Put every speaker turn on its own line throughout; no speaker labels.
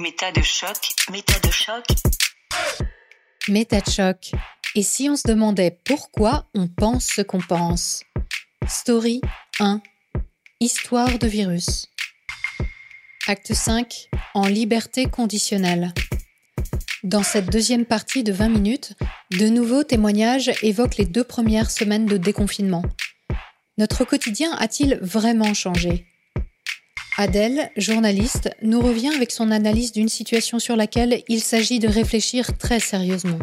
Méta de choc, méta de choc.
Méta de choc. Et si on se demandait pourquoi on pense ce qu'on pense? Story 1. Histoire de virus. Acte 5. En liberté conditionnelle. Dans cette deuxième partie de 20 minutes, de nouveaux témoignages évoquent les deux premières semaines de déconfinement. Notre quotidien a-t-il vraiment changé? Adèle, journaliste, nous revient avec son analyse d'une situation sur laquelle il s'agit de réfléchir très sérieusement,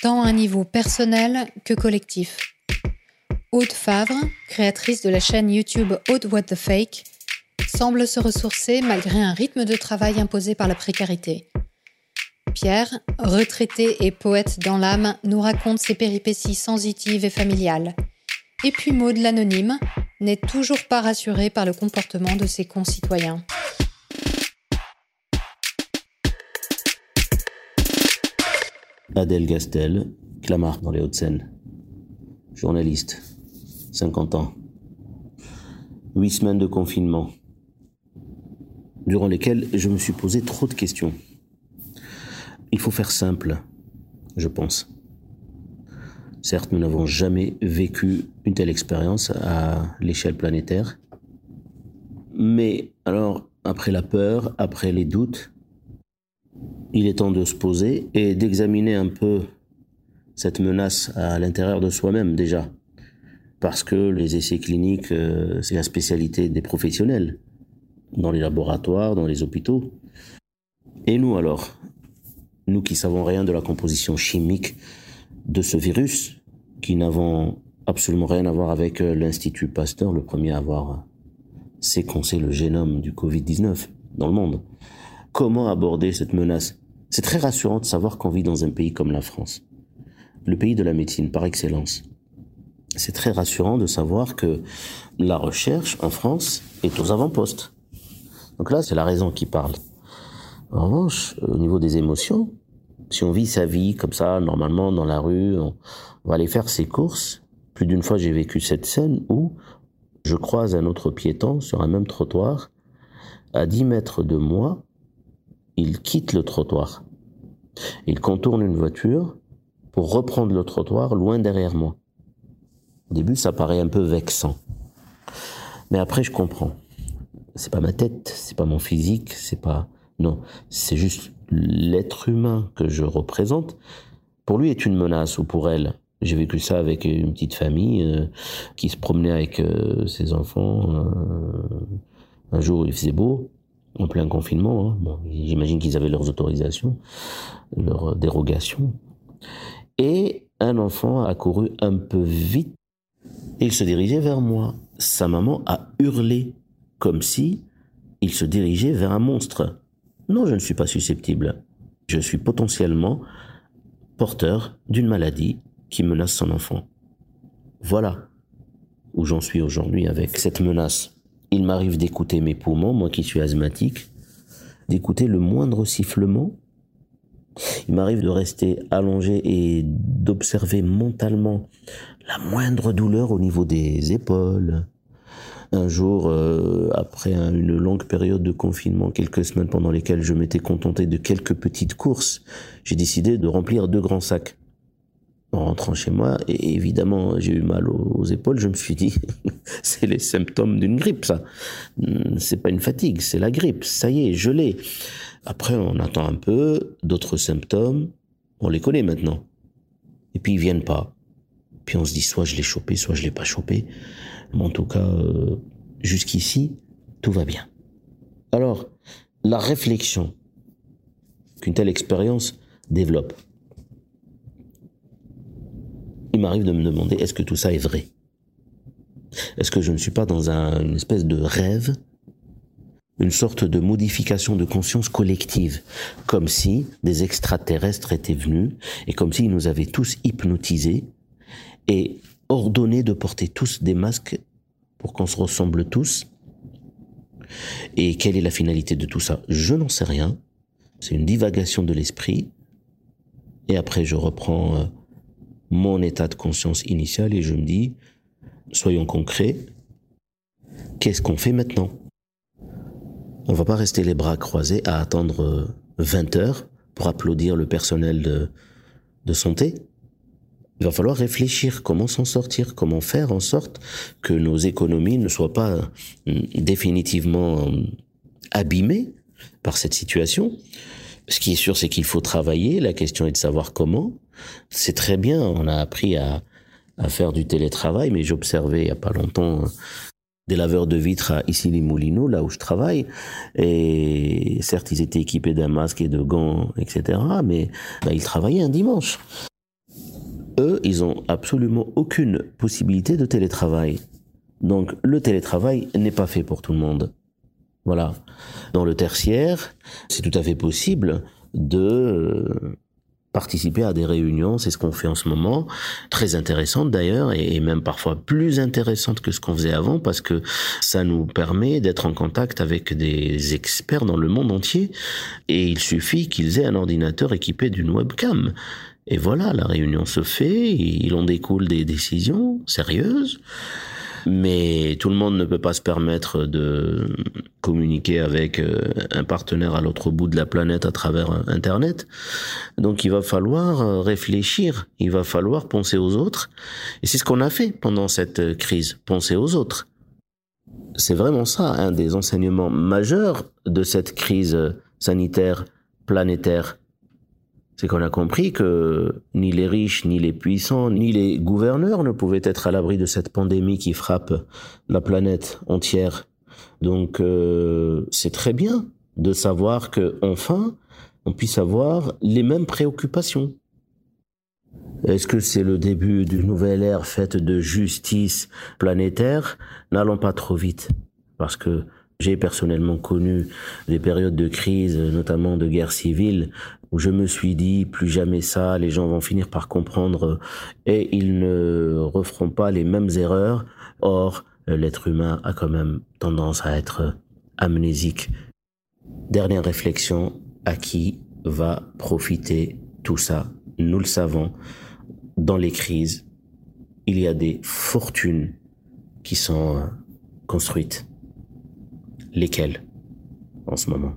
tant à un niveau personnel que collectif. Aude Favre, créatrice de la chaîne YouTube Aude What the Fake, semble se ressourcer malgré un rythme de travail imposé par la précarité. Pierre, retraité et poète dans l'âme, nous raconte ses péripéties sensitives et familiales. Et puis Maud l'anonyme n'est toujours pas rassuré par le comportement de ses concitoyens.
Adèle Gastel, Clamart dans les Hauts-de-Seine. Journaliste, 50 ans. Huit semaines de confinement, durant lesquelles je me suis posé trop de questions. Il faut faire simple, je pense. Certes, nous n'avons jamais vécu une telle expérience à l'échelle planétaire. Mais alors, après la peur, après les doutes, il est temps de se poser et d'examiner un peu cette menace à l'intérieur de soi-même déjà. Parce que les essais cliniques, euh, c'est la spécialité des professionnels, dans les laboratoires, dans les hôpitaux. Et nous alors? Nous qui savons rien de la composition chimique de ce virus, qui n'avons absolument rien à voir avec euh, l'Institut Pasteur, le premier à avoir euh, séquencé le génome du Covid-19 dans le monde. Comment aborder cette menace? C'est très rassurant de savoir qu'on vit dans un pays comme la France, le pays de la médecine par excellence. C'est très rassurant de savoir que la recherche en France est aux avant-postes. Donc là, c'est la raison qui parle. En revanche, au niveau des émotions, si on vit sa vie comme ça, normalement, dans la rue, on, va aller faire ses courses. Plus d'une fois, j'ai vécu cette scène où je croise un autre piéton sur un même trottoir. À 10 mètres de moi, il quitte le trottoir. Il contourne une voiture pour reprendre le trottoir loin derrière moi. Au début, ça paraît un peu vexant. Mais après, je comprends. C'est pas ma tête, c'est pas mon physique, c'est pas, non, c'est juste l'être humain que je représente, pour lui est une menace, ou pour elle. J'ai vécu ça avec une petite famille euh, qui se promenait avec euh, ses enfants. Euh, un jour, il faisait beau, en plein confinement. Hein. Bon, J'imagine qu'ils avaient leurs autorisations, leurs dérogations. Et un enfant a couru un peu vite il se dirigeait vers moi. Sa maman a hurlé comme si il se dirigeait vers un monstre. Non, je ne suis pas susceptible. Je suis potentiellement porteur d'une maladie qui menace son enfant. Voilà où j'en suis aujourd'hui avec cette menace. Il m'arrive d'écouter mes poumons, moi qui suis asthmatique, d'écouter le moindre sifflement. Il m'arrive de rester allongé et d'observer mentalement la moindre douleur au niveau des épaules, un jour, euh, après une longue période de confinement, quelques semaines pendant lesquelles je m'étais contenté de quelques petites courses, j'ai décidé de remplir deux grands sacs. En rentrant chez moi, et évidemment, j'ai eu mal aux, épaules, je me suis dit, c'est les symptômes d'une grippe, ça. Hmm, c'est pas une fatigue, c'est la grippe. Ça y est, je l'ai. Après, on attend un peu, d'autres symptômes, on les connaît maintenant. Et puis ils viennent pas. Puis on se dit, soit je l'ai chopé, soit je l'ai pas chopé. Mais en tout cas, euh, jusqu'ici, tout va bien. Alors, la réflexion qu'une telle expérience développe. Il m'arrive de me demander, est-ce que tout ça est vrai? Est-ce que je ne suis pas dans un, une espèce de rêve? Une sorte de modification de conscience collective, comme si des extraterrestres étaient venus et comme s'ils nous avaient tous hypnotisés et ordonné de porter tous des masques pour qu'on se ressemble tous. Et quelle est la finalité de tout ça? Je n'en sais rien. C'est une divagation de l'esprit. Et après, je reprends euh, mon état de conscience initial et je me dis, soyons concrets, qu'est-ce qu'on fait maintenant? On va pas rester les bras croisés à attendre 20 heures pour applaudir le personnel de santé. Il va falloir réfléchir comment s'en sortir, comment faire en sorte que nos économies ne soient pas définitivement abîmées par cette situation. Ce qui est sûr, c'est qu'il faut travailler. La question est de savoir comment. C'est très bien. On a appris à, à faire du télétravail, mais j'observais il y a pas longtemps des laveurs de vitres à ici les Moulineaux, là où je travaille. Et certes, ils étaient équipés d'un masque et de gants, etc. Mais bah, ils travaillaient un dimanche. Ils ont absolument aucune possibilité de télétravail. Donc le télétravail n'est pas fait pour tout le monde. Voilà. Dans le tertiaire, c'est tout à fait possible de participer à des réunions, c'est ce qu'on fait en ce moment, très intéressantes d'ailleurs, et même parfois plus intéressantes que ce qu'on faisait avant, parce que ça nous permet d'être en contact avec des experts dans le monde entier, et il suffit qu'ils aient un ordinateur équipé d'une webcam. Et voilà, la réunion se fait, il en découle des décisions sérieuses, mais tout le monde ne peut pas se permettre de communiquer avec euh, un partenaire à l'autre bout de la planète à travers Internet. Donc il va falloir euh, réfléchir, il va falloir penser aux autres. Et c'est ce qu'on a fait pendant cette crise, penser aux autres. C'est vraiment ça, un des enseignements majeurs de cette crise sanitaire planétaire c'est qu'on a compris que ni les riches, ni les puissants, ni les gouverneurs ne pouvaient être à l'abri de cette pandémie qui frappe la planète entière. Donc euh, c'est très bien de savoir que enfin on puisse avoir les mêmes préoccupations. Est-ce que c'est le début d'une nouvelle ère faite de justice planétaire? N'allons pas trop vite, parce que j'ai personnellement connu des périodes de crise, notamment de guerre civile, où je me suis dit plus jamais ça, les gens vont finir par comprendre et ils ne referont pas les mêmes erreurs. Or, l'être humain a quand même tendance à être amnésique. Dernière réflexion, à qui va profiter tout ça? Nous le savons, dans les crises, il y a des fortunes qui sont construites. Lesquelles en ce moment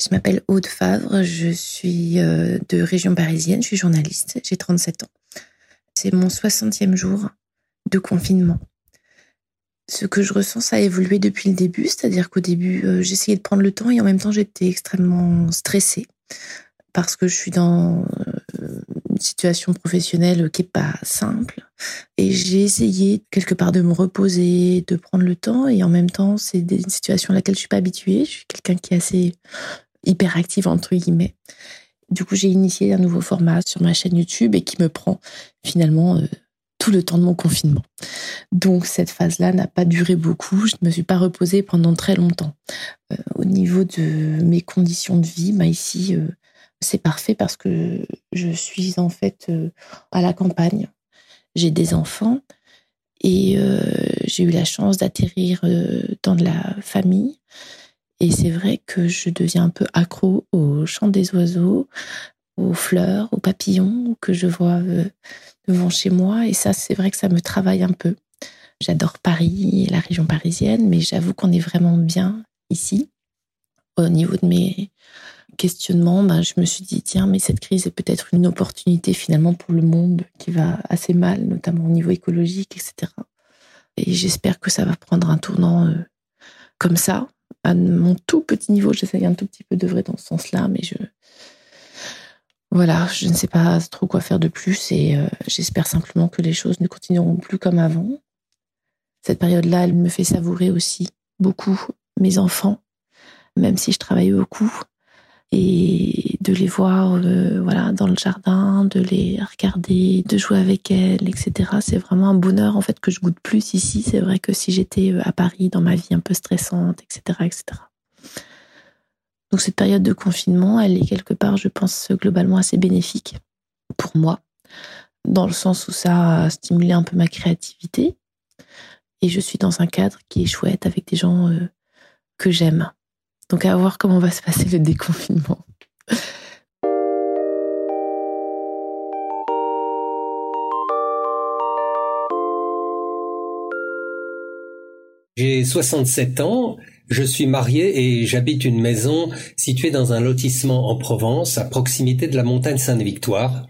Je m'appelle Aude Favre, je suis euh, de région parisienne, je suis journaliste, j'ai 37 ans. C'est mon 60e jour de confinement. Ce que je ressens, ça a évolué depuis le début, c'est-à-dire qu'au début, euh, j'essayais de prendre le temps et en même temps, j'étais extrêmement stressée parce que je suis dans euh, une situation professionnelle qui est pas simple. Et j'ai essayé quelque part de me reposer, de prendre le temps et en même temps, c'est une situation à laquelle je suis pas habituée. Je suis quelqu'un qui est assez hyperactive entre guillemets. Du coup, j'ai initié un nouveau format sur ma chaîne YouTube et qui me prend finalement euh, tout le temps de mon confinement. Donc cette phase-là n'a pas duré beaucoup. Je ne me suis pas reposée pendant très longtemps. Euh, au niveau de mes conditions de vie, bah ici euh, c'est parfait parce que je suis en fait à la campagne. J'ai des enfants et j'ai eu la chance d'atterrir dans de la famille et c'est vrai que je deviens un peu accro au chant des oiseaux, aux fleurs, aux papillons que je vois euh, devant chez moi. Et ça, c'est vrai que ça me travaille un peu. J'adore Paris et la région parisienne, mais j'avoue qu'on est vraiment bien ici. Au niveau de mes questionnements, ben, je me suis dit, tiens, mais cette crise est peut-être une opportunité finalement pour le monde qui va assez mal, notamment au niveau écologique, etc. Et j'espère que ça va prendre un tournant euh, comme ça, à mon tout petit niveau, j'essaye un tout petit peu d'œuvrer dans ce sens-là, mais je. Voilà, je ne sais pas trop quoi faire de plus et euh, j'espère simplement que les choses ne continueront plus comme avant. Cette période-là, elle me fait savourer aussi beaucoup mes enfants, même si je travaille beaucoup et de les voir euh, voilà dans le jardin, de les regarder, de jouer avec elles, etc. C'est vraiment un bonheur en fait que je goûte plus ici. C'est vrai que si j'étais euh, à Paris dans ma vie un peu stressante, etc., etc. Donc cette période de confinement, elle est quelque part, je pense, globalement assez bénéfique pour moi, dans le sens où ça a stimulé un peu ma créativité. Et je suis dans un cadre qui est chouette avec des gens euh, que j'aime. Donc à voir comment va se passer le déconfinement.
J'ai 67 ans je suis marié et j'habite une maison située dans un lotissement en Provence, à proximité de la montagne Sainte-Victoire.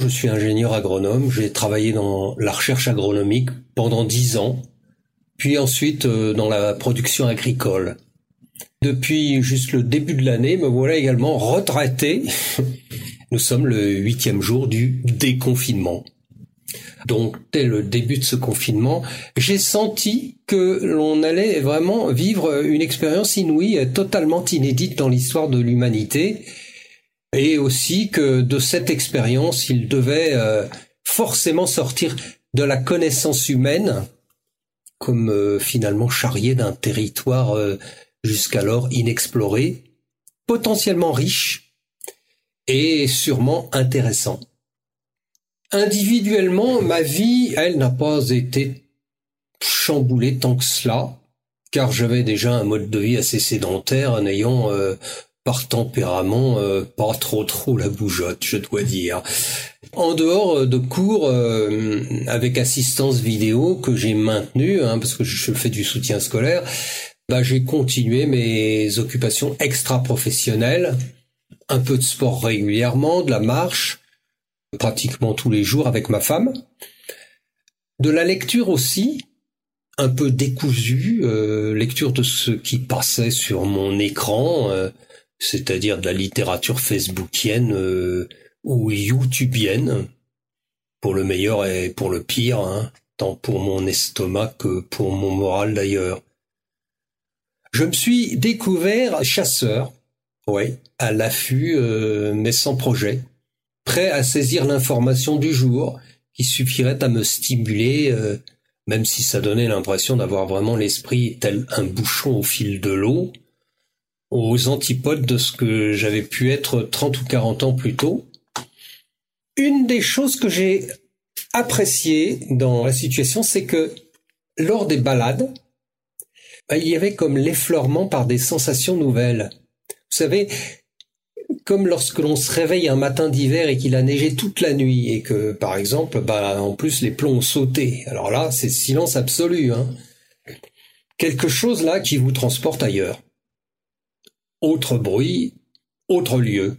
Je suis ingénieur agronome, j'ai travaillé dans la recherche agronomique pendant dix ans, puis ensuite euh, dans la production agricole. Depuis juste le début de l'année, me voilà également retraité. Nous sommes le huitième jour du déconfinement. Donc, dès le début de ce confinement, j'ai senti que l'on allait vraiment vivre une expérience inouïe, totalement inédite dans l'histoire de l'humanité, et aussi que de cette expérience, il devait euh, forcément sortir de la connaissance humaine, comme euh, finalement charrié d'un territoire euh, jusqu'alors inexploré, potentiellement riche et sûrement intéressant. Individuellement, ma vie, elle n'a pas été chamboulée tant que cela, car j'avais déjà un mode de vie assez sédentaire, en ayant euh, par tempérament euh, pas trop trop la bougeotte, je dois dire. En dehors euh, de cours avec assistance vidéo que j'ai maintenu, hein, parce que je fais du soutien scolaire, bah, j'ai continué mes occupations extra-professionnelles, un peu de sport régulièrement, de la marche, pratiquement tous les jours avec ma femme. De la lecture aussi, un peu décousue, euh, lecture de ce qui passait sur mon écran, euh, c'est-à-dire de la littérature facebookienne euh, ou youtubienne, pour le meilleur et pour le pire, hein, tant pour mon estomac que pour mon moral d'ailleurs. Je me suis découvert chasseur, ouais, à l'affût, mais sans projet prêt à saisir l'information du jour, qui suffirait à me stimuler, euh, même si ça donnait l'impression d'avoir vraiment l'esprit tel un bouchon au fil de l'eau, aux antipodes de ce que j'avais pu être 30 ou 40 ans plus tôt. Une des choses que j'ai appréciées dans la situation, c'est que lors des balades, bah, il y avait comme l'effleurement par des sensations nouvelles. Vous savez, comme lorsque l'on se réveille un matin d'hiver et qu'il a neigé toute la nuit et que, par exemple, bah, en plus les plombs ont sauté. Alors là, c'est silence absolu. Hein. Quelque chose là qui vous transporte ailleurs. Autre bruit, autre lieu.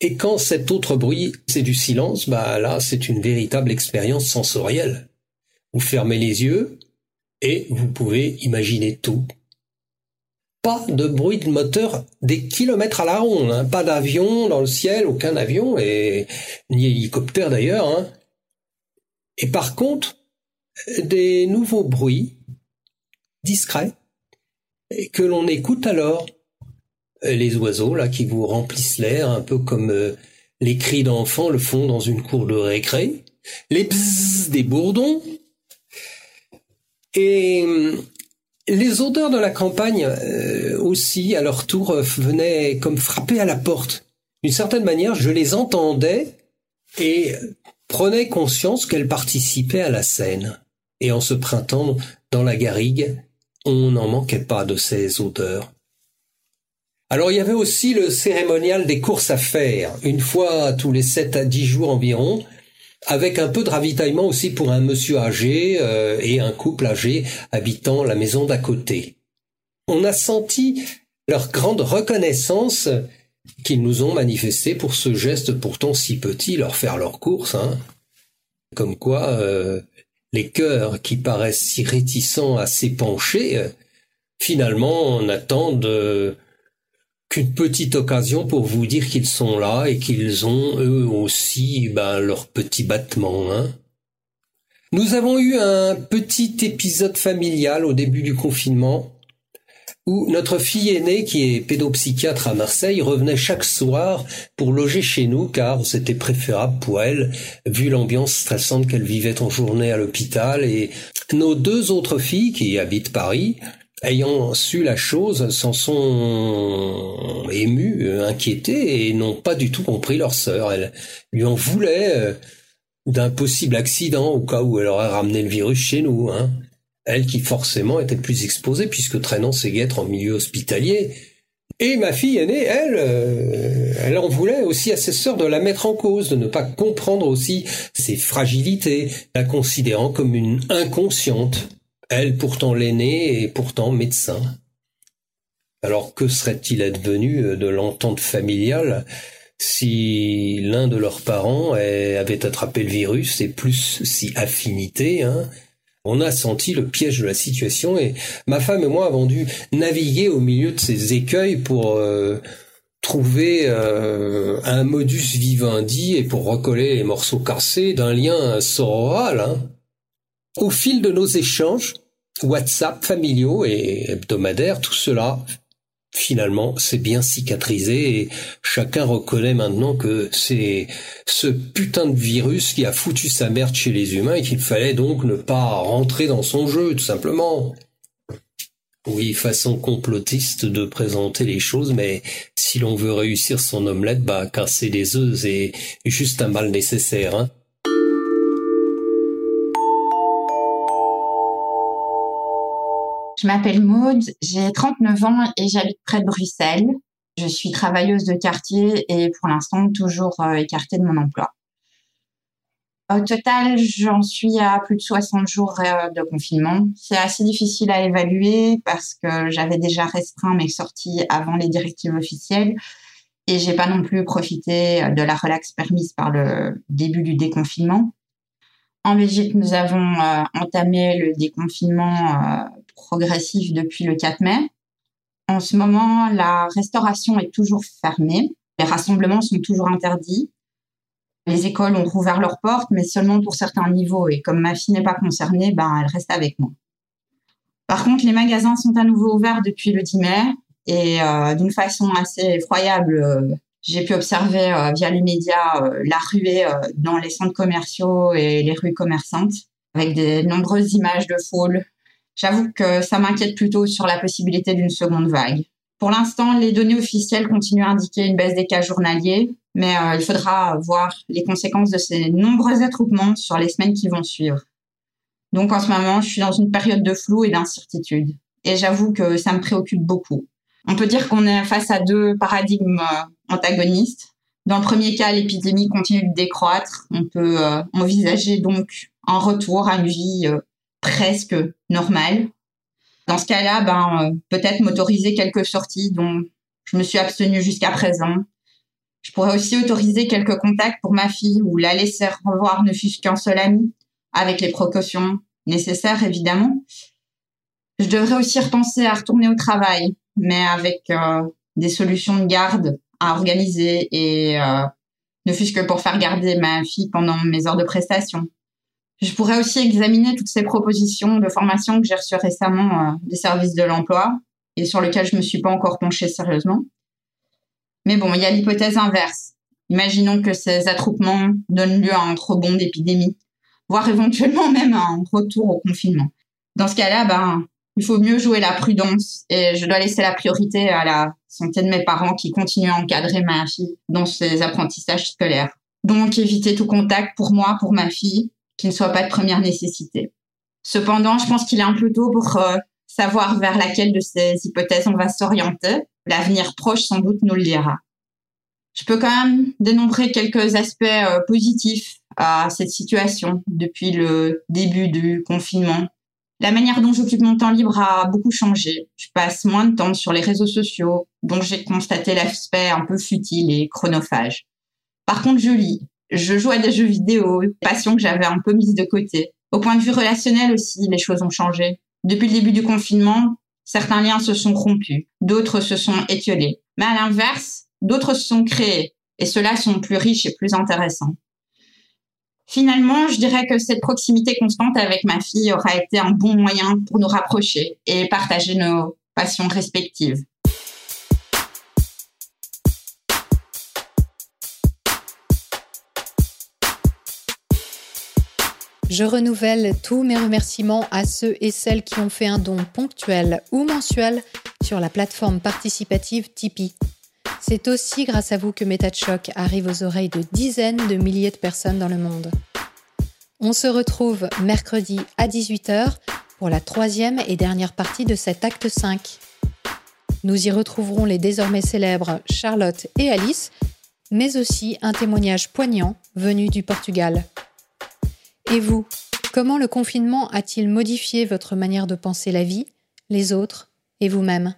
Et quand cet autre bruit, c'est du silence, bah là, c'est une véritable expérience sensorielle. Vous fermez les yeux et vous pouvez imaginer tout pas de bruit de moteur des kilomètres à la ronde, hein. pas d'avion dans le ciel, aucun avion, et ni hélicoptère d'ailleurs. Hein. Et par contre, des nouveaux bruits discrets et que l'on écoute alors. Les oiseaux là qui vous remplissent l'air, un peu comme euh, les cris d'enfants le font dans une cour de récré, les bzzz des bourdons, et les odeurs de la campagne euh, aussi, à leur tour, euh, venaient comme frapper à la porte. D'une certaine manière, je les entendais et prenais conscience qu'elles participaient à la scène. Et en ce printemps, dans la garrigue, on n'en manquait pas de ces odeurs. Alors il y avait aussi le cérémonial des courses à faire. Une fois tous les sept à dix jours environ, avec un peu de ravitaillement aussi pour un monsieur âgé euh, et un couple âgé habitant la maison d'à côté. On a senti leur grande reconnaissance qu'ils nous ont manifesté pour ce geste pourtant si petit, leur faire leur course. Hein. Comme quoi, euh, les cœurs qui paraissent si réticents à s'épancher, euh, finalement n'attendent qu'une petite occasion pour vous dire qu'ils sont là et qu'ils ont eux aussi ben, leur petit battement. Hein. Nous avons eu un petit épisode familial au début du confinement où notre fille aînée, qui est pédopsychiatre à Marseille, revenait chaque soir pour loger chez nous car c'était préférable pour elle, vu l'ambiance stressante qu'elle vivait en journée à l'hôpital. Et nos deux autres filles, qui habitent Paris, ayant su la chose, s'en sont émus, euh, inquiétés et n'ont pas du tout compris leur sœur. Elle lui en voulait euh, d'un possible accident au cas où elle aurait ramené le virus chez nous. Hein. Elle qui forcément était plus exposée puisque traînant ses guêtres en milieu hospitalier. Et ma fille aînée, elle, euh, elle en voulait aussi à ses sœurs de la mettre en cause, de ne pas comprendre aussi ses fragilités, la considérant comme une inconsciente Elle pourtant l'aînée et pourtant médecin. Alors que serait-il advenu de l'entente familiale si l'un de leurs parents avait attrapé le virus et plus si affinité, hein, on a senti le piège de la situation et ma femme et moi avons dû naviguer au milieu de ces écueils pour euh, trouver euh, un modus vivendi et pour recoller les morceaux cassés d'un lien sororal. Hein. Au fil de nos échanges, WhatsApp familiaux et hebdomadaires, tout cela finalement, c'est bien cicatrisé et chacun reconnaît maintenant que c'est ce putain de virus qui a foutu sa merde chez les humains et qu'il fallait donc ne pas rentrer dans son jeu, tout simplement. Oui, façon complotiste de présenter les choses, mais si l'on veut réussir son omelette, bah, casser des œufs, c'est juste un mal nécessaire, hein.
Je m'appelle Maude, j'ai 39 ans et j'habite près de Bruxelles. Je suis travailleuse de quartier et pour l'instant toujours euh, écartée de mon emploi. Au total, j'en suis à plus de 60 jours euh, de confinement. C'est assez difficile à évaluer parce que j'avais déjà restreint mes sorties avant les directives officielles et j'ai pas non plus profité de la relaxe permise par le début du déconfinement. En Belgique, nous avons euh, entamé le déconfinement progressif depuis le 4 mai. En ce moment, la restauration est toujours fermée. Les rassemblements sont toujours interdits. Les écoles ont rouvert leurs portes, mais seulement pour certains niveaux. Et comme ma fille n'est pas concernée, ben, elle reste avec moi. Par contre, les magasins sont à nouveau ouverts depuis le 10 mai. Et euh, d'une façon assez effroyable, euh, j'ai pu observer euh, via les médias la ruée dans les centres commerciaux et les rues commerçantes, avec de nombreuses images de foule, J'avoue que ça m'inquiète plutôt sur la possibilité d'une seconde vague. Pour l'instant, les données officielles continuent à indiquer une baisse des cas journaliers, mais euh, il faudra voir les conséquences de ces nombreux attroupements sur les semaines qui vont suivre. Donc en ce moment, je suis dans une période de flou et d'incertitude. Et j'avoue que ça me préoccupe beaucoup. On peut dire qu'on est face à deux paradigmes euh, antagonistes. Dans le premier cas, l'épidémie continue de décroître. On peut euh, envisager donc un retour à une vie presque normal. Dans ce cas-là, ben, euh, peut-être m'autoriser quelques sorties dont je me suis abstenue jusqu'à présent. Je pourrais aussi autoriser quelques contacts pour ma fille ou la laisser revoir ne fût-ce qu'un seul ami, avec les précautions nécessaires évidemment. Je devrais aussi repenser à retourner au travail, mais avec euh, des solutions de garde à organiser et euh, ne fût-ce que pour faire garder ma fille pendant mes heures de prestation. Je pourrais aussi examiner toutes ces propositions de formation que j'ai reçues récemment euh, des services de l'emploi et sur lesquelles je me suis pas encore penchée sérieusement. Mais bon, il y a l'hypothèse inverse. Imaginons que ces attroupements donnent lieu à un rebond d'épidémie, voire éventuellement même à un retour au confinement. Dans ce cas-là, ben, il faut mieux jouer la prudence et je dois laisser la priorité à la santé de mes parents qui continuent à encadrer ma fille dans ses apprentissages scolaires. Donc éviter tout contact pour moi, pour ma fille, qui ne soit pas de première nécessité. Cependant, je pense qu'il est un peu tôt pour euh, savoir vers laquelle de ces hypothèses on va s'orienter. L'avenir proche, sans doute, nous le dira. Je peux quand même dénombrer quelques aspects euh, positifs à cette situation depuis le début du confinement. La manière dont j'occupe mon temps libre a beaucoup changé. Je passe moins de temps sur les réseaux sociaux, dont j'ai constaté l'aspect un peu futile et chronophage. Par contre, je lis, je joue à des jeux vidéo, passion que j'avais un peu mise de côté. Au point de vue relationnel aussi, les choses ont changé. Depuis le début du confinement, certains liens se sont rompus, d'autres se sont étiolés. Mais à l'inverse, d'autres se sont créés, et ceux-là sont plus riches et plus intéressants. Finalement, je dirais que cette proximité constante avec ma fille aura été un bon moyen pour nous rapprocher et partager nos passions respectives.
Je renouvelle tous mes remerciements à ceux et celles qui ont fait un don ponctuel ou mensuel sur la plateforme participative Tipeee. C'est aussi grâce à vous que Méta arrive aux oreilles de dizaines de milliers de personnes dans le monde. On se retrouve mercredi à 18h pour la troisième et dernière partie de cet acte 5. Nous y retrouverons les désormais célèbres Charlotte et Alice, mais aussi un témoignage poignant venu du Portugal. Et vous, Comment le confinement a-t-il modifié votre manière de penser la vie, les autres et vous-même?